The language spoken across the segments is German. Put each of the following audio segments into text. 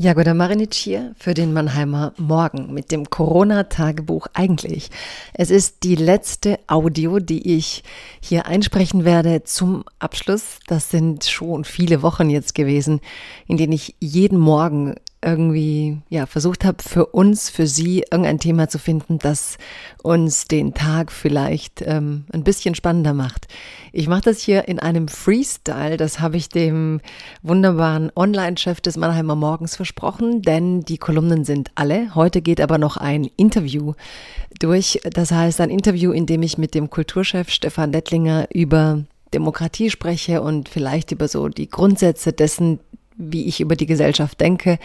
Jagoda Marinic hier für den Mannheimer Morgen mit dem Corona-Tagebuch eigentlich. Es ist die letzte Audio, die ich hier einsprechen werde zum Abschluss. Das sind schon viele Wochen jetzt gewesen, in denen ich jeden Morgen irgendwie ja versucht habe für uns, für Sie irgendein Thema zu finden, das uns den Tag vielleicht ähm, ein bisschen spannender macht. Ich mache das hier in einem Freestyle, das habe ich dem wunderbaren Online-Chef des Mannheimer Morgens versprochen, denn die Kolumnen sind alle. Heute geht aber noch ein Interview durch, das heißt ein Interview, in dem ich mit dem Kulturchef Stefan Lettlinger über Demokratie spreche und vielleicht über so die Grundsätze dessen, wie ich über die Gesellschaft denke.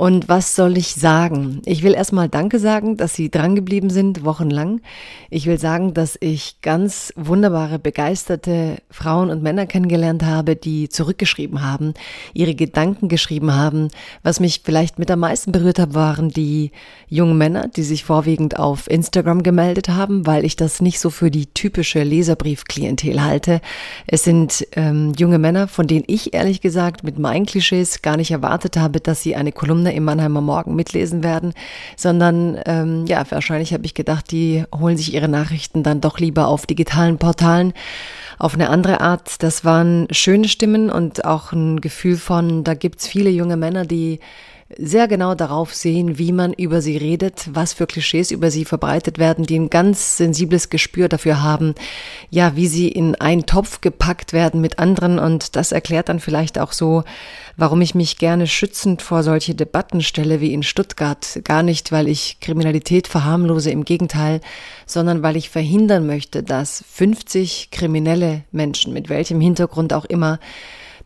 Und was soll ich sagen? Ich will erstmal Danke sagen, dass Sie drangeblieben sind, wochenlang. Ich will sagen, dass ich ganz wunderbare, begeisterte Frauen und Männer kennengelernt habe, die zurückgeschrieben haben, ihre Gedanken geschrieben haben. Was mich vielleicht mit am meisten berührt hat, waren die jungen Männer, die sich vorwiegend auf Instagram gemeldet haben, weil ich das nicht so für die typische Leserbriefklientel halte. Es sind ähm, junge Männer, von denen ich ehrlich gesagt mit meinen Klischees gar nicht erwartet habe, dass sie eine Kolumne im Mannheimer Morgen mitlesen werden, sondern ähm, ja, wahrscheinlich habe ich gedacht, die holen sich ihre Nachrichten dann doch lieber auf digitalen Portalen auf eine andere Art. Das waren schöne Stimmen und auch ein Gefühl von, da gibt's viele junge Männer, die sehr genau darauf sehen, wie man über sie redet, was für Klischees über sie verbreitet werden, die ein ganz sensibles Gespür dafür haben, ja, wie sie in einen Topf gepackt werden mit anderen und das erklärt dann vielleicht auch so, warum ich mich gerne schützend vor solche Debatten stelle wie in Stuttgart. Gar nicht, weil ich Kriminalität verharmlose, im Gegenteil, sondern weil ich verhindern möchte, dass 50 kriminelle Menschen, mit welchem Hintergrund auch immer,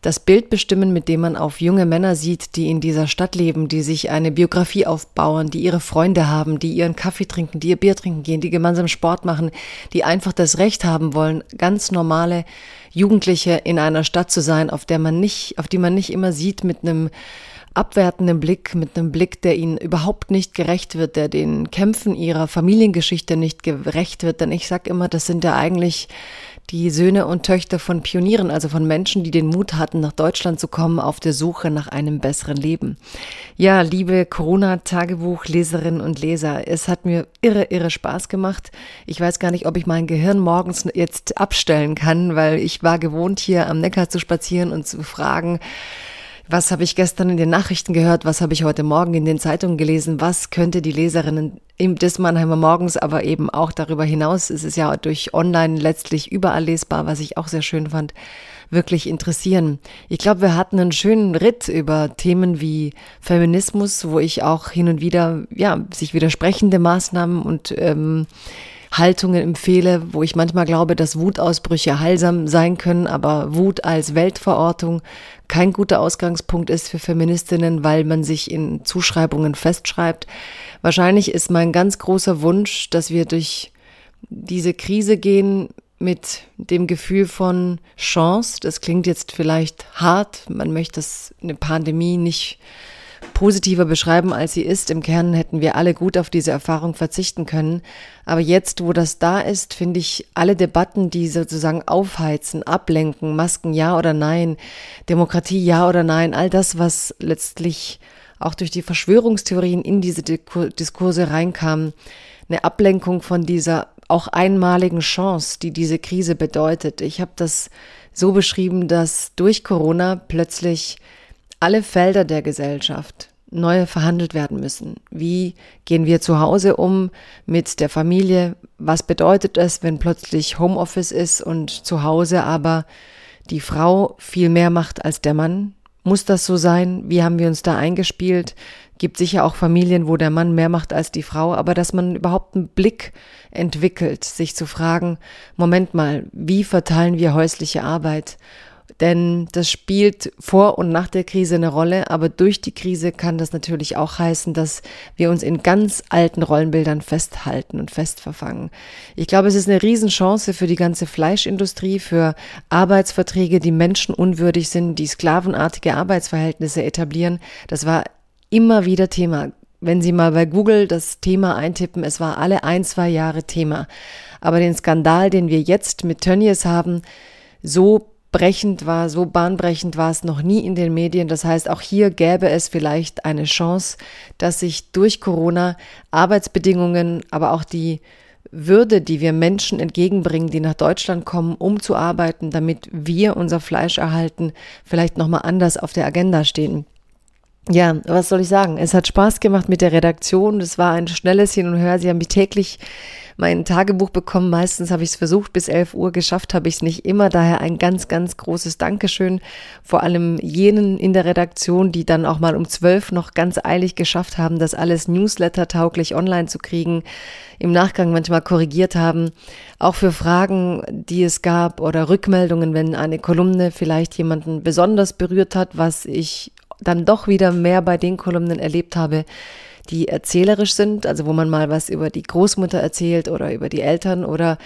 das Bild bestimmen, mit dem man auf junge Männer sieht, die in dieser Stadt leben, die sich eine Biografie aufbauen, die ihre Freunde haben, die ihren Kaffee trinken, die ihr Bier trinken gehen, die gemeinsam Sport machen, die einfach das Recht haben wollen, ganz normale Jugendliche in einer Stadt zu sein, auf der man nicht, auf die man nicht immer sieht mit einem abwertenden Blick, mit einem Blick, der ihnen überhaupt nicht gerecht wird, der den Kämpfen ihrer Familiengeschichte nicht gerecht wird. Denn ich sag immer, das sind ja eigentlich die Söhne und Töchter von Pionieren, also von Menschen, die den Mut hatten, nach Deutschland zu kommen auf der Suche nach einem besseren Leben. Ja, liebe Corona-Tagebuch-Leserinnen und Leser, es hat mir irre, irre Spaß gemacht. Ich weiß gar nicht, ob ich mein Gehirn morgens jetzt abstellen kann, weil ich war gewohnt, hier am Neckar zu spazieren und zu fragen, was habe ich gestern in den Nachrichten gehört, was habe ich heute Morgen in den Zeitungen gelesen, was könnte die Leserinnen des Mannheimer Morgens, aber eben auch darüber hinaus, es ist ja durch online letztlich überall lesbar, was ich auch sehr schön fand, wirklich interessieren. Ich glaube, wir hatten einen schönen Ritt über Themen wie Feminismus, wo ich auch hin und wieder, ja, sich widersprechende Maßnahmen und ähm, Haltungen empfehle, wo ich manchmal glaube, dass Wutausbrüche heilsam sein können, aber Wut als Weltverortung kein guter Ausgangspunkt ist für Feministinnen, weil man sich in Zuschreibungen festschreibt. Wahrscheinlich ist mein ganz großer Wunsch, dass wir durch diese Krise gehen mit dem Gefühl von Chance. Das klingt jetzt vielleicht hart. Man möchte das eine Pandemie nicht positiver beschreiben, als sie ist. Im Kern hätten wir alle gut auf diese Erfahrung verzichten können. Aber jetzt, wo das da ist, finde ich alle Debatten, die sozusagen aufheizen, ablenken, Masken ja oder nein, Demokratie ja oder nein, all das, was letztlich auch durch die Verschwörungstheorien in diese Diskurse reinkam, eine Ablenkung von dieser auch einmaligen Chance, die diese Krise bedeutet. Ich habe das so beschrieben, dass durch Corona plötzlich alle Felder der Gesellschaft neu verhandelt werden müssen. Wie gehen wir zu Hause um mit der Familie? Was bedeutet es, wenn plötzlich Homeoffice ist und zu Hause aber die Frau viel mehr macht als der Mann? Muss das so sein? Wie haben wir uns da eingespielt? Gibt sicher auch Familien, wo der Mann mehr macht als die Frau, aber dass man überhaupt einen Blick entwickelt, sich zu fragen, Moment mal, wie verteilen wir häusliche Arbeit? Denn das spielt vor und nach der Krise eine Rolle, aber durch die Krise kann das natürlich auch heißen, dass wir uns in ganz alten Rollenbildern festhalten und festverfangen. Ich glaube, es ist eine Riesenchance für die ganze Fleischindustrie, für Arbeitsverträge, die menschenunwürdig sind, die sklavenartige Arbeitsverhältnisse etablieren. Das war immer wieder Thema. Wenn Sie mal bei Google das Thema eintippen, es war alle ein, zwei Jahre Thema. Aber den Skandal, den wir jetzt mit Tönnies haben, so brechend war, so bahnbrechend war es noch nie in den Medien. Das heißt, auch hier gäbe es vielleicht eine Chance, dass sich durch Corona Arbeitsbedingungen, aber auch die würde, die wir Menschen entgegenbringen, die nach Deutschland kommen, um zu arbeiten, damit wir unser Fleisch erhalten, vielleicht nochmal anders auf der Agenda stehen. Ja, was soll ich sagen? Es hat Spaß gemacht mit der Redaktion. Es war ein schnelles Hin und Her. Sie haben mich täglich mein Tagebuch bekommen. Meistens habe ich es versucht, bis 11 Uhr geschafft habe ich es nicht immer. Daher ein ganz, ganz großes Dankeschön. Vor allem jenen in der Redaktion, die dann auch mal um 12 noch ganz eilig geschafft haben, das alles Newsletter-tauglich online zu kriegen. Im Nachgang manchmal korrigiert haben. Auch für Fragen, die es gab oder Rückmeldungen, wenn eine Kolumne vielleicht jemanden besonders berührt hat, was ich dann doch wieder mehr bei den Kolumnen erlebt habe, die erzählerisch sind, also wo man mal was über die Großmutter erzählt oder über die Eltern oder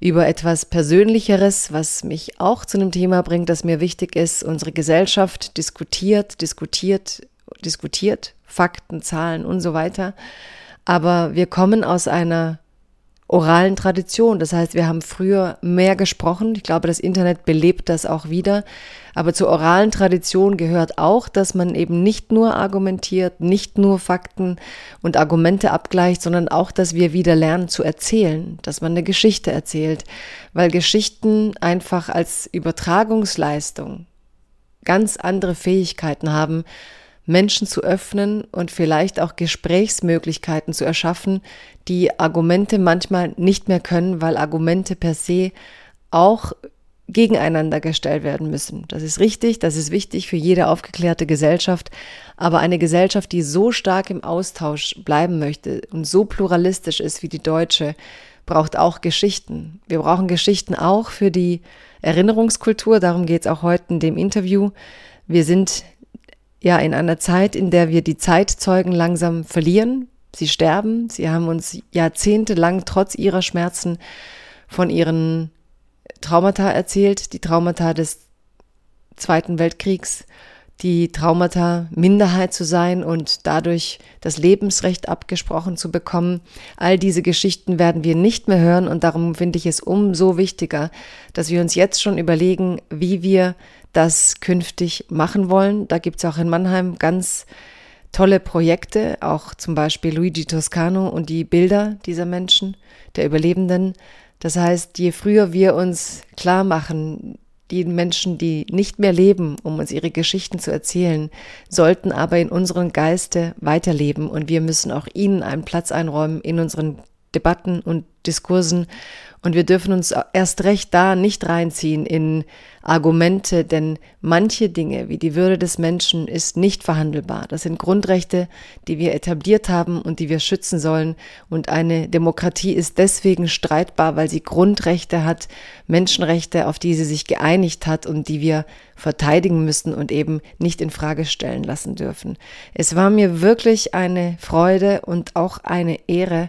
über etwas Persönlicheres, was mich auch zu einem Thema bringt, das mir wichtig ist. Unsere Gesellschaft diskutiert, diskutiert, diskutiert, Fakten, Zahlen und so weiter. Aber wir kommen aus einer oralen Tradition. Das heißt, wir haben früher mehr gesprochen. Ich glaube, das Internet belebt das auch wieder. Aber zur oralen Tradition gehört auch, dass man eben nicht nur argumentiert, nicht nur Fakten und Argumente abgleicht, sondern auch, dass wir wieder lernen zu erzählen, dass man eine Geschichte erzählt, weil Geschichten einfach als Übertragungsleistung ganz andere Fähigkeiten haben, Menschen zu öffnen und vielleicht auch Gesprächsmöglichkeiten zu erschaffen, die Argumente manchmal nicht mehr können, weil Argumente per se auch gegeneinander gestellt werden müssen. Das ist richtig, das ist wichtig für jede aufgeklärte Gesellschaft, aber eine Gesellschaft, die so stark im Austausch bleiben möchte und so pluralistisch ist wie die deutsche, braucht auch Geschichten. Wir brauchen Geschichten auch für die Erinnerungskultur, darum geht es auch heute in dem Interview. Wir sind ja in einer Zeit, in der wir die Zeitzeugen langsam verlieren. Sie sterben. Sie haben uns jahrzehntelang trotz ihrer Schmerzen von ihren Traumata erzählt, die Traumata des Zweiten Weltkriegs, die Traumata, Minderheit zu sein und dadurch das Lebensrecht abgesprochen zu bekommen. All diese Geschichten werden wir nicht mehr hören und darum finde ich es umso wichtiger, dass wir uns jetzt schon überlegen, wie wir das künftig machen wollen. Da gibt es auch in Mannheim ganz tolle Projekte, auch zum Beispiel Luigi Toscano und die Bilder dieser Menschen, der Überlebenden. Das heißt, je früher wir uns klar machen, die Menschen, die nicht mehr leben, um uns ihre Geschichten zu erzählen, sollten aber in unserem Geiste weiterleben. Und wir müssen auch ihnen einen Platz einräumen in unseren Debatten und Diskursen und wir dürfen uns erst recht da nicht reinziehen in Argumente, denn manche Dinge wie die Würde des Menschen ist nicht verhandelbar. Das sind Grundrechte, die wir etabliert haben und die wir schützen sollen. Und eine Demokratie ist deswegen streitbar, weil sie Grundrechte hat, Menschenrechte, auf die sie sich geeinigt hat und die wir verteidigen müssen und eben nicht in Frage stellen lassen dürfen. Es war mir wirklich eine Freude und auch eine Ehre,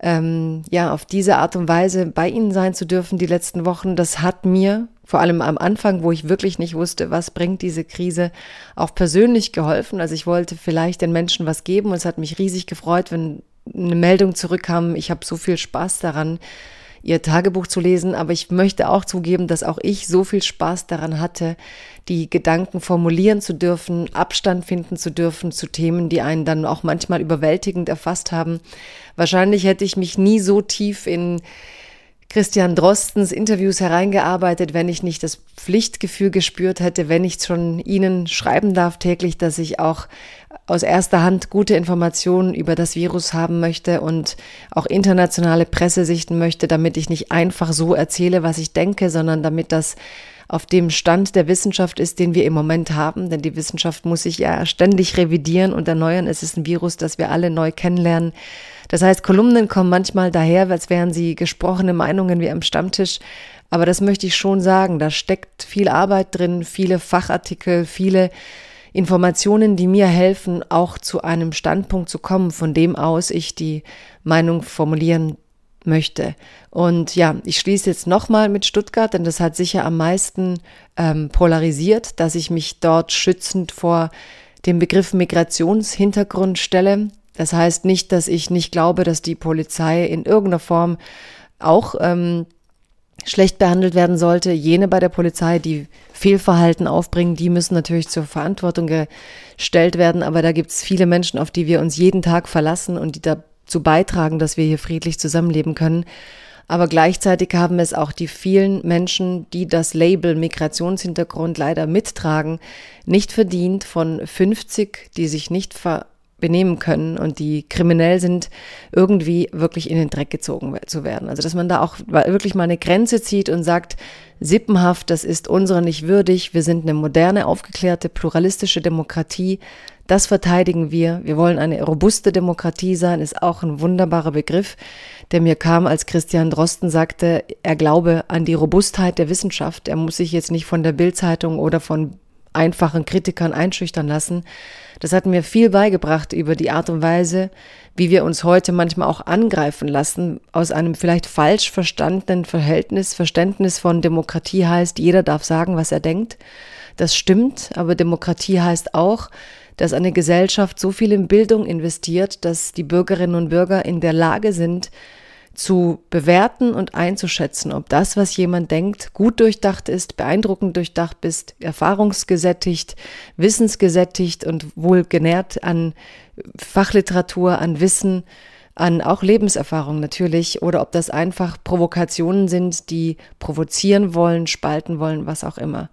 ähm, ja, auf diese Art und Weise bei Ihnen sein zu dürfen die letzten Wochen, das hat mir vor allem am Anfang, wo ich wirklich nicht wusste, was bringt diese Krise, auch persönlich geholfen. Also ich wollte vielleicht den Menschen was geben und es hat mich riesig gefreut, wenn eine Meldung zurückkam. Ich habe so viel Spaß daran, ihr Tagebuch zu lesen, aber ich möchte auch zugeben, dass auch ich so viel Spaß daran hatte, die Gedanken formulieren zu dürfen, Abstand finden zu dürfen zu Themen, die einen dann auch manchmal überwältigend erfasst haben. Wahrscheinlich hätte ich mich nie so tief in Christian Drostens Interviews hereingearbeitet, wenn ich nicht das Pflichtgefühl gespürt hätte, wenn ich schon Ihnen schreiben darf täglich, dass ich auch aus erster Hand gute Informationen über das Virus haben möchte und auch internationale Presse sichten möchte, damit ich nicht einfach so erzähle, was ich denke, sondern damit das auf dem Stand der Wissenschaft ist, den wir im Moment haben. Denn die Wissenschaft muss sich ja ständig revidieren und erneuern. Es ist ein Virus, das wir alle neu kennenlernen. Das heißt, Kolumnen kommen manchmal daher, als wären sie gesprochene Meinungen wie am Stammtisch. Aber das möchte ich schon sagen. Da steckt viel Arbeit drin, viele Fachartikel, viele Informationen, die mir helfen, auch zu einem Standpunkt zu kommen, von dem aus ich die Meinung formulieren möchte. Und ja, ich schließe jetzt nochmal mit Stuttgart, denn das hat sicher am meisten ähm, polarisiert, dass ich mich dort schützend vor dem Begriff Migrationshintergrund stelle. Das heißt nicht, dass ich nicht glaube, dass die Polizei in irgendeiner Form auch ähm, schlecht behandelt werden sollte. Jene bei der Polizei, die Fehlverhalten aufbringen, die müssen natürlich zur Verantwortung gestellt werden. Aber da gibt es viele Menschen, auf die wir uns jeden Tag verlassen und die dazu beitragen, dass wir hier friedlich zusammenleben können. Aber gleichzeitig haben es auch die vielen Menschen, die das Label Migrationshintergrund leider mittragen, nicht verdient von 50, die sich nicht ver benehmen können und die kriminell sind, irgendwie wirklich in den Dreck gezogen zu werden. Also dass man da auch wirklich mal eine Grenze zieht und sagt, sippenhaft, das ist unserer nicht würdig, wir sind eine moderne, aufgeklärte, pluralistische Demokratie, das verteidigen wir. Wir wollen eine robuste Demokratie sein, ist auch ein wunderbarer Begriff, der mir kam, als Christian Drosten sagte, er glaube an die Robustheit der Wissenschaft. Er muss sich jetzt nicht von der Bildzeitung oder von einfachen Kritikern einschüchtern lassen. Das hat mir viel beigebracht über die Art und Weise, wie wir uns heute manchmal auch angreifen lassen, aus einem vielleicht falsch verstandenen Verhältnis, Verständnis von Demokratie heißt, jeder darf sagen, was er denkt. Das stimmt, aber Demokratie heißt auch, dass eine Gesellschaft so viel in Bildung investiert, dass die Bürgerinnen und Bürger in der Lage sind, zu bewerten und einzuschätzen, ob das, was jemand denkt, gut durchdacht ist, beeindruckend durchdacht ist, erfahrungsgesättigt, wissensgesättigt und wohl genährt an Fachliteratur, an Wissen, an auch Lebenserfahrung natürlich, oder ob das einfach Provokationen sind, die provozieren wollen, spalten wollen, was auch immer.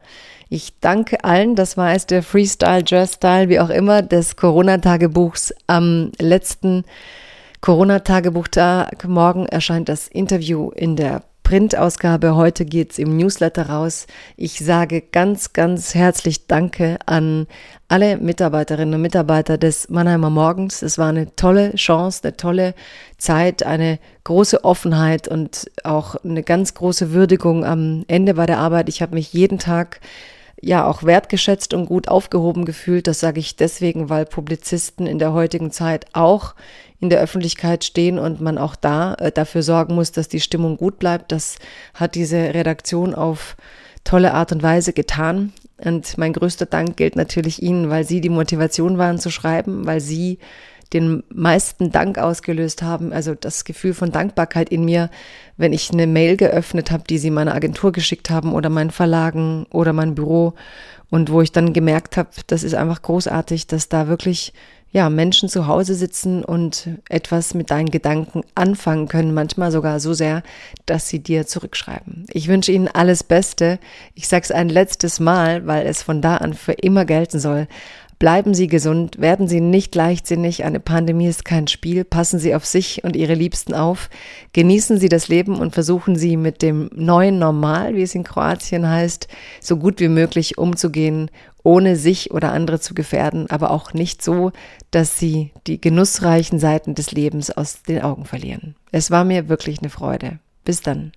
Ich danke allen, das war es der Freestyle, Jazz-Style, wie auch immer, des Corona-Tagebuchs am letzten Corona-Tagebuchtag. Morgen erscheint das Interview in der Printausgabe. Heute geht's im Newsletter raus. Ich sage ganz, ganz herzlich Danke an alle Mitarbeiterinnen und Mitarbeiter des Mannheimer Morgens. Es war eine tolle Chance, eine tolle Zeit, eine große Offenheit und auch eine ganz große Würdigung am Ende bei der Arbeit. Ich habe mich jeden Tag ja auch wertgeschätzt und gut aufgehoben gefühlt. Das sage ich deswegen, weil Publizisten in der heutigen Zeit auch in der Öffentlichkeit stehen und man auch da äh, dafür sorgen muss, dass die Stimmung gut bleibt. Das hat diese Redaktion auf tolle Art und Weise getan. Und mein größter Dank gilt natürlich Ihnen, weil Sie die Motivation waren zu schreiben, weil Sie den meisten Dank ausgelöst haben, also das Gefühl von Dankbarkeit in mir, wenn ich eine Mail geöffnet habe, die sie meiner Agentur geschickt haben oder meinen Verlagen oder mein Büro und wo ich dann gemerkt habe, das ist einfach großartig, dass da wirklich ja, Menschen zu Hause sitzen und etwas mit deinen Gedanken anfangen können, manchmal sogar so sehr, dass sie dir zurückschreiben. Ich wünsche Ihnen alles Beste. Ich sage es ein letztes Mal, weil es von da an für immer gelten soll. Bleiben Sie gesund, werden Sie nicht leichtsinnig, eine Pandemie ist kein Spiel, passen Sie auf sich und Ihre Liebsten auf, genießen Sie das Leben und versuchen Sie mit dem neuen Normal, wie es in Kroatien heißt, so gut wie möglich umzugehen, ohne sich oder andere zu gefährden, aber auch nicht so, dass Sie die genussreichen Seiten des Lebens aus den Augen verlieren. Es war mir wirklich eine Freude. Bis dann.